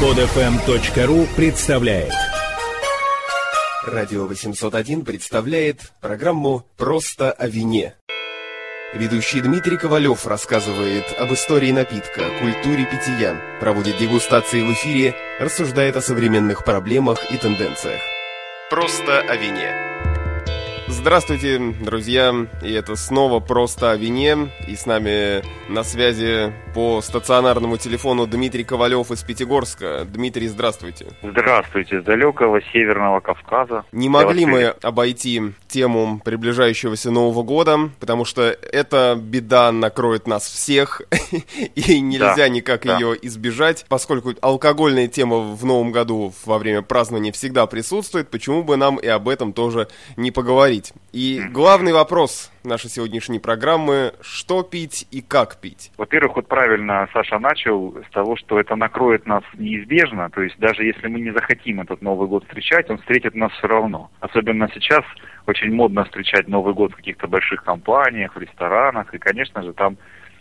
Подфм.ру представляет Радио 801 представляет программу «Просто о вине». Ведущий Дмитрий Ковалев рассказывает об истории напитка, культуре питья, проводит дегустации в эфире, рассуждает о современных проблемах и тенденциях. «Просто о вине». Здравствуйте, друзья, и это снова «Просто о вине», и с нами на связи по стационарному телефону Дмитрий Ковалев из Пятигорска. Дмитрий, здравствуйте. Здравствуйте, с далекого Северного Кавказа. Не могли мы обойти тему приближающегося Нового года, потому что эта беда накроет нас всех, и нельзя да, никак да. ее избежать, поскольку алкогольная тема в Новом году во время празднования всегда присутствует, почему бы нам и об этом тоже не поговорить. И главный вопрос нашей сегодняшней программы – что пить и как пить? Во-первых, вот правильно Саша начал с того, что это накроет нас неизбежно, то есть даже если мы не захотим этот Новый год встречать, он встретит нас все равно. Особенно сейчас очень модно встречать Новый год в каких-то больших компаниях, в ресторанах, и, конечно же, там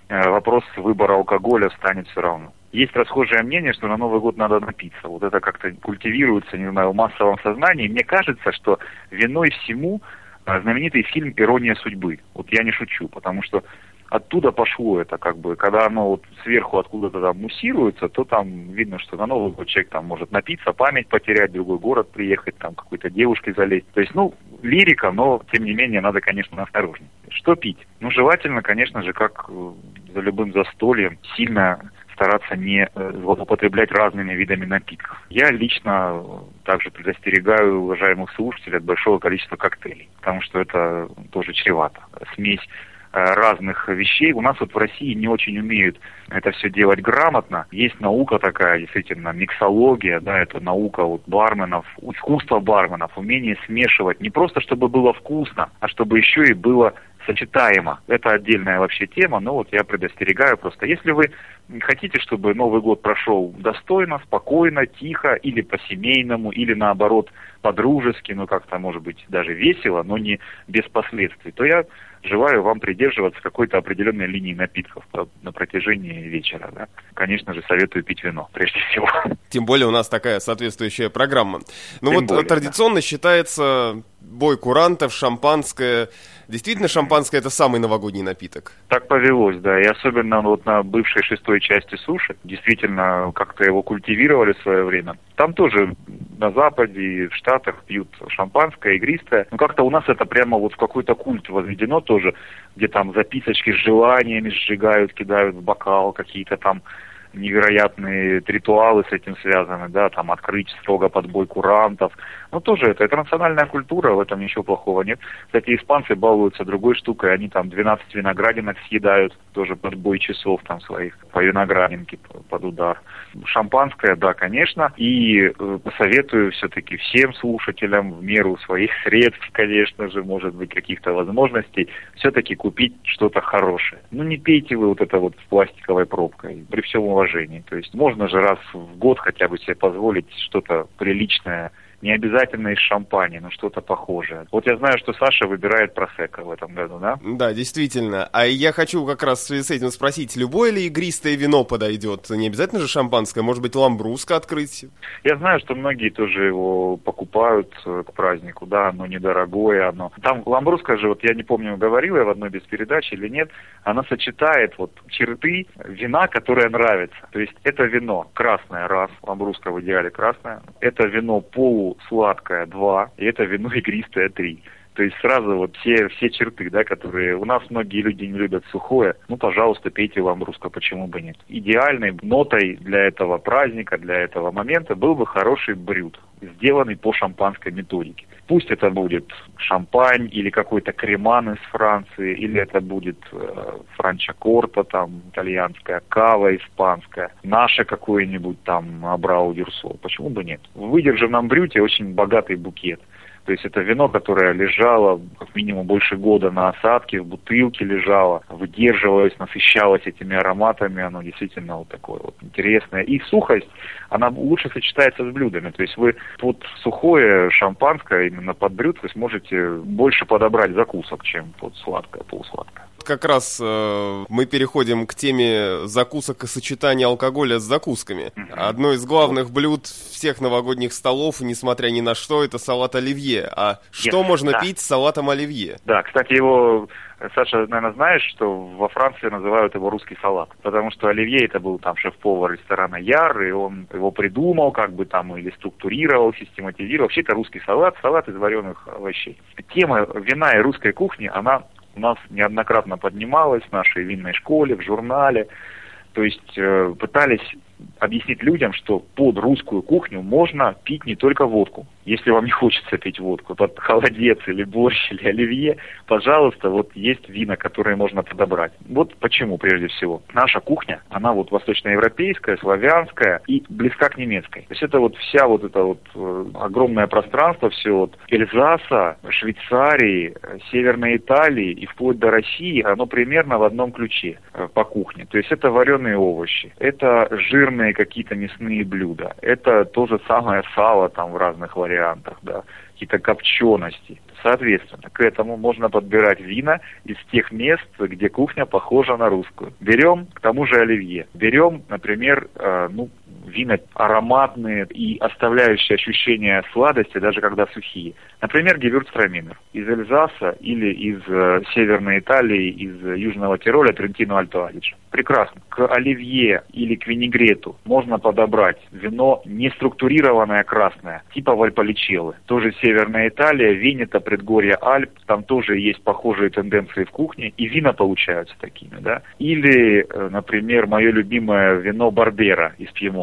э, вопрос выбора алкоголя станет все равно. Есть расхожее мнение, что на Новый год надо напиться. Вот это как-то культивируется, не знаю, в массовом сознании. Мне кажется, что виной всему знаменитый фильм «Ирония судьбы». Вот я не шучу, потому что оттуда пошло это, как бы, когда оно вот сверху откуда-то там муссируется, то там видно, что на Новый год человек там может напиться, память потерять, другой город приехать, там какой-то девушке залезть. То есть, ну, лирика, но, тем не менее, надо, конечно, осторожнее. Что пить? Ну, желательно, конечно же, как э, за любым застольем, сильно стараться не э, злоупотреблять разными видами напитков. Я лично также предостерегаю уважаемых слушателей от большого количества коктейлей, потому что это тоже чревато. Смесь э, разных вещей. У нас вот в России не очень умеют это все делать грамотно. Есть наука такая, действительно, миксология, да, это наука вот барменов, искусство барменов, умение смешивать не просто, чтобы было вкусно, а чтобы еще и было сочетаемо. Это отдельная вообще тема, но вот я предостерегаю просто. Если вы хотите, чтобы Новый год прошел достойно, спокойно, тихо, или по-семейному, или наоборот по-дружески, ну как-то может быть даже весело, но не без последствий, то я желаю вам придерживаться какой-то определенной линии напитков на протяжении вечера. Да? Конечно же, советую пить вино, прежде всего. Тем более у нас такая соответствующая программа. Ну Тем вот более, традиционно да. считается бой курантов, шампанское. Действительно, шампанское это самый новогодний напиток? Так повелось, да. И особенно вот на бывшей шестой части суши, действительно, как-то его культивировали в свое время. Там тоже на Западе в Штатах пьют шампанское, игристое. Но как-то у нас это прямо вот в какой-то культ возведено тоже, где там записочки с желаниями сжигают, кидают в бокал, какие-то там невероятные ритуалы с этим связаны, да, там открыть строго подбой курантов. Ну, тоже это, это национальная культура, в этом ничего плохого нет. Кстати, испанцы балуются другой штукой, они там 12 виноградинок съедают, тоже подбой часов там своих, по виноградинке под удар. Шампанское, да, конечно, и э, посоветую все-таки всем слушателям в меру своих средств, конечно же, может быть, каких-то возможностей, все-таки купить что-то хорошее. Ну, не пейте вы вот это вот с пластиковой пробкой, при всем уважении уважении. То есть можно же раз в год хотя бы себе позволить что-то приличное не обязательно из шампани, но что-то похожее. Вот я знаю, что Саша выбирает просека в этом году, да? Да, действительно. А я хочу как раз в связи с этим спросить, любое ли игристое вино подойдет? Не обязательно же шампанское, может быть, ламбруско открыть? Я знаю, что многие тоже его покупают э, к празднику, да, оно недорогое, оно... Там ламбруско же, вот я не помню, говорил я в одной без передачи или нет, она сочетает вот черты вина, которое нравится. То есть это вино красное, раз, ламбруско в идеале красное, это вино полу сладкое 2, и это вино игристое 3. То есть сразу вот все, все черты, да, которые у нас многие люди не любят сухое, ну, пожалуйста, пейте ламбруско, почему бы нет. Идеальной нотой для этого праздника, для этого момента был бы хороший брют, сделанный по шампанской методике. Пусть это будет шампань или какой-то креман из Франции, или это будет э, франчакорта, там, итальянская кава испанская, наше какое-нибудь там абрау дюрсо. Почему бы нет? В выдержанном брюте очень богатый букет. То есть это вино, которое лежало как минимум больше года на осадке, в бутылке лежало, выдерживалось, насыщалось этими ароматами, оно действительно вот такое вот интересное. И сухость, она лучше сочетается с блюдами. То есть вы под сухое шампанское, именно под брют, вы сможете больше подобрать закусок, чем под сладкое, полусладкое. Как раз э, мы переходим к теме закусок и сочетания алкоголя с закусками. Одно из главных блюд всех новогодних столов, несмотря ни на что, это салат оливье. А что yes, можно да. пить с салатом оливье? Да, кстати, его Саша, наверное, знаешь, что во Франции называют его русский салат, потому что Оливье это был там шеф-повар ресторана Яр, и он его придумал, как бы там или структурировал, систематизировал. Вообще это русский салат, салат из вареных овощей. Тема вина и русской кухни, она у нас неоднократно поднималась в нашей винной школе, в журнале. То есть э, пытались объяснить людям, что под русскую кухню можно пить не только водку. Если вам не хочется пить водку, под холодец или борщ или оливье, пожалуйста, вот есть вина, которые можно подобрать. Вот почему, прежде всего. Наша кухня, она вот восточноевропейская, славянская и близка к немецкой. То есть это вот вся вот это вот э, огромное пространство, все от Эльзаса, Швейцарии, Северной Италии и вплоть до России, оно примерно в одном ключе э, по кухне. То есть это вареные овощи, это жирные какие-то мясные блюда, это то же самое сало там в разных вариантах вариантах, да, какие-то копчености. Соответственно, к этому можно подбирать вина из тех мест, где кухня похожа на русскую. Берем к тому же оливье. Берем, например, э, ну, вина ароматные и оставляющие ощущение сладости, даже когда сухие. Например, гевюрцтраминер из Эльзаса или из э, Северной Италии, из Южного Тироля, Трентино Альто Адидж. Прекрасно. К оливье или к винегрету можно подобрать вино неструктурированное красное, типа Вальполичеллы. Тоже Северная Италия, Венета, предгорье Альп, там тоже есть похожие тенденции в кухне, и вина получаются такими, да. Или, э, например, мое любимое вино Барбера из Пьемонта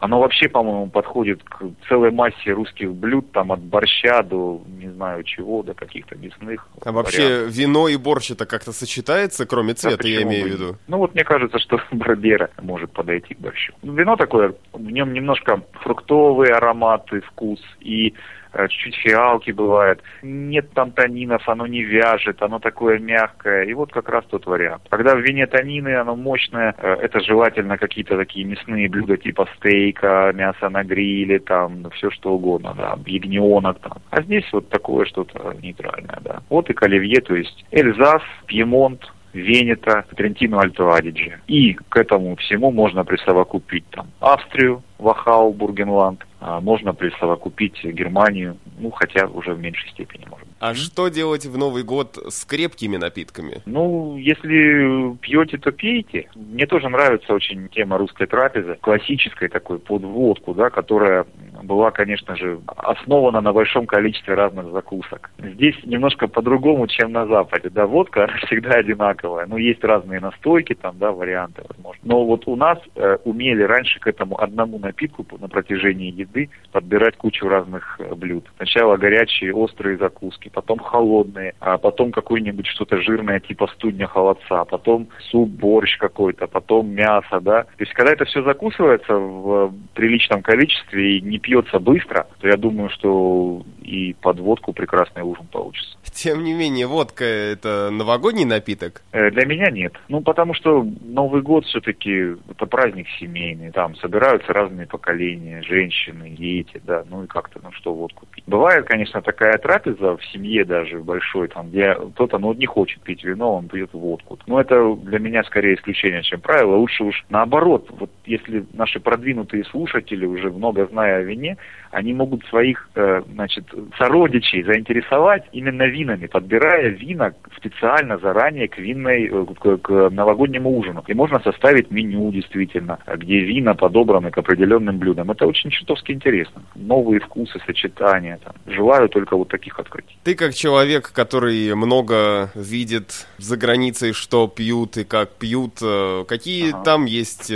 оно вообще, по-моему, подходит к целой массе русских блюд, там от борща до не знаю чего, до каких-то мясных. А вообще вариантов. вино и борщ это как-то сочетается, кроме цвета, да, я имею в виду? Ну вот мне кажется, что барбера может подойти к борщу. Вино такое, в нем немножко фруктовые ароматы, вкус и чуть-чуть фиалки бывает. Нет там танинов, оно не вяжет, оно такое мягкое. И вот как раз тот вариант. Когда в вине танины, оно мощное, э, это желательно какие-то такие мясные блюда типа стейка, мясо на гриле, там, все что угодно, да, ягненок там. А здесь вот такое что-то нейтральное, да. Вот и к оливье, то есть Эльзас, Пьемонт, Венета, Трентино Альто Адидже. И к этому всему можно присовокупить там Австрию, Вахау, Бургенланд, можно присовокупить Германию, ну, хотя уже в меньшей степени, может быть. А что делать в Новый год с крепкими напитками? Ну, если пьете, то пейте. Мне тоже нравится очень тема русской трапезы, классической такой подводку, да, которая была, конечно же, основана на большом количестве разных закусок. Здесь немножко по-другому, чем на Западе. Да, водка всегда одинаковая. Ну, есть разные настойки, там, да, варианты, возможно. Но вот у нас э, умели раньше к этому одному напитку на протяжении еды подбирать кучу разных э, блюд. Сначала горячие, острые закуски, потом холодные, а потом какое-нибудь что-то жирное, типа студня холодца, потом суп, борщ какой-то, потом мясо, да. То есть, когда это все закусывается в приличном количестве и не пьется быстро, то я думаю, что и подводку прекрасный ужин получится. Тем не менее, водка это новогодний напиток? Э, для меня нет. Ну, потому что Новый год все-таки это праздник семейный. Там собираются разные поколения, женщины, дети, да, ну и как-то, ну что, водку пить. Бывает, конечно, такая трапеза в семье даже большой, там, где кто-то, ну, не хочет пить вино, он пьет водку. Но это для меня скорее исключение, чем правило. Лучше уж наоборот, вот если наши продвинутые слушатели, уже много зная о вине, Yeah. Они могут своих, э, значит, сородичей заинтересовать именно винами, подбирая вина специально заранее к винной, э, к, к новогоднему ужину. И можно составить меню действительно, где вина подобраны к определенным блюдам. Это очень чертовски интересно. Новые вкусы, сочетания. Там. Желаю только вот таких открытий. Ты как человек, который много видит за границей, что пьют и как пьют, э, какие ага. там есть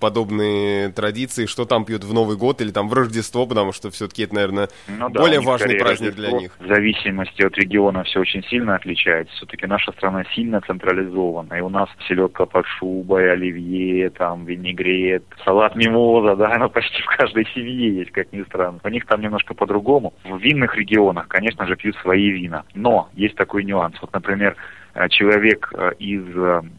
подобные традиции, что там пьют в Новый год или там в Рождество, потому что все-таки это, наверное, ну, да, более важный праздник для них. В зависимости от региона все очень сильно отличается. Все-таки наша страна сильно централизована. И у нас селедка под шубой, оливье, там, винегрет, салат мимоза, да, она почти в каждой семье есть, как ни странно. У них там немножко по-другому. В винных регионах, конечно же, пьют свои вина. Но есть такой нюанс. Вот, например, человек э, из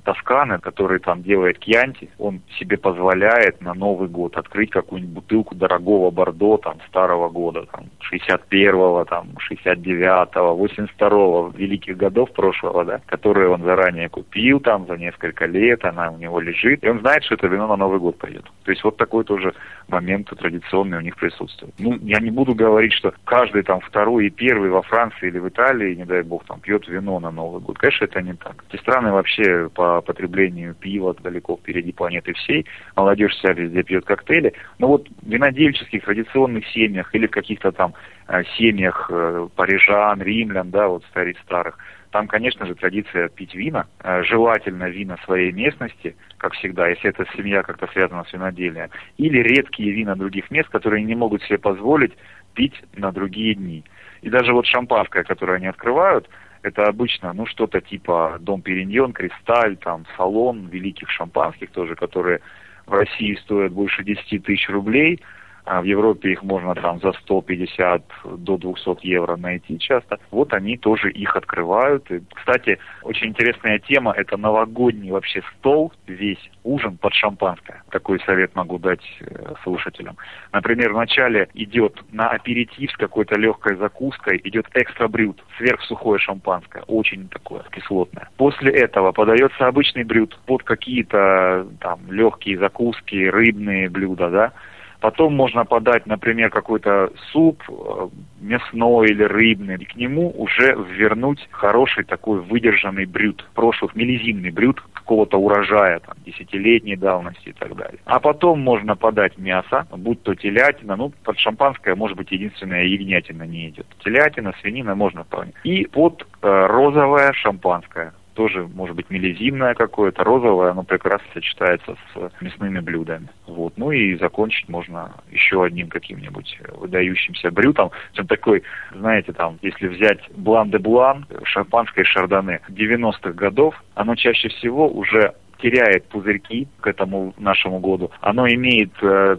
Тосканы, который там делает кьянти, он себе позволяет на Новый год открыть какую-нибудь бутылку дорогого бордо там старого года, там 61-го, там 69-го, 82-го, великих годов прошлого, да, которые он заранее купил там за несколько лет, она у него лежит, и он знает, что это вино на Новый год пойдет. То есть вот такой тоже момент традиционный у них присутствует. Ну, я не буду говорить, что каждый там второй и первый во Франции или в Италии, не дай бог, там пьет вино на Новый год. Конечно, это не так. Эти страны вообще по потреблению пива далеко впереди планеты всей. Молодежь вся везде пьет коктейли. Но вот в винодельческих традиционных семьях или в каких-то там э, семьях э, парижан, римлян, да, вот старик старых, там, конечно же, традиция пить вина, э, желательно вина своей местности, как всегда, если эта семья как-то связана с виноделием, или редкие вина других мест, которые не могут себе позволить пить на другие дни. И даже вот шампанское, которое они открывают, это обычно, ну, что-то типа Дом Периньон, Кристаль, там, Салон, великих шампанских тоже, которые в России стоят больше 10 тысяч рублей – в Европе их можно там за 150 до 200 евро найти часто. Вот они тоже их открывают. И, кстати, очень интересная тема – это новогодний вообще стол, весь ужин под шампанское. Такой совет могу дать э, слушателям. Например, вначале идет на аперитив с какой-то легкой закуской, идет экстра брют, сверхсухое шампанское, очень такое кислотное. После этого подается обычный брют под какие-то там легкие закуски, рыбные блюда, да, Потом можно подать, например, какой-то суп э, мясной или рыбный, и к нему уже вернуть хороший такой выдержанный брют, прошлых мелизимный брют какого-то урожая, там, десятилетней давности и так далее. А потом можно подать мясо, будь то телятина, ну, под шампанское, может быть, единственная ягнятина не идет. Телятина, свинина можно вполне. И под э, розовое шампанское тоже может быть мелизимное какое-то, розовое, оно прекрасно сочетается с мясными блюдами. Вот. Ну и закончить можно еще одним каким-нибудь выдающимся брютом. Чем такой, знаете, там, если взять блан де блан, шампанское шардоне 90-х годов, оно чаще всего уже теряет пузырьки к этому нашему году. Оно имеет э,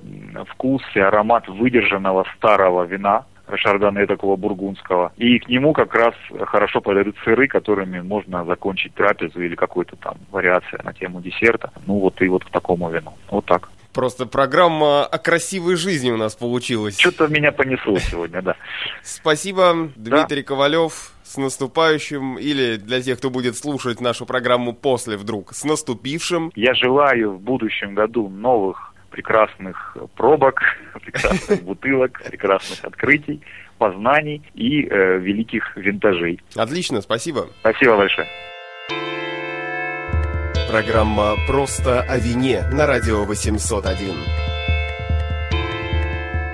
вкус и аромат выдержанного старого вина, шардоне такого бургундского. И к нему как раз хорошо подойдут сыры, которыми можно закончить трапезу или какую-то там вариацию на тему десерта. Ну вот и вот к такому вину. Вот так. Просто программа о красивой жизни у нас получилась. Что-то меня понесло сегодня, да. Спасибо, Дмитрий Ковалев. С наступающим, или для тех, кто будет слушать нашу программу после вдруг, с наступившим. Я желаю в будущем году новых прекрасных пробок, прекрасных бутылок, прекрасных открытий, познаний и э, великих винтажей. Отлично, спасибо. Спасибо большое. Программа «Просто о вине» на радио 801.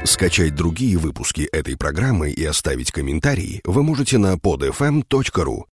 Скачать другие выпуски этой программы и оставить комментарии вы можете на podfm.ru.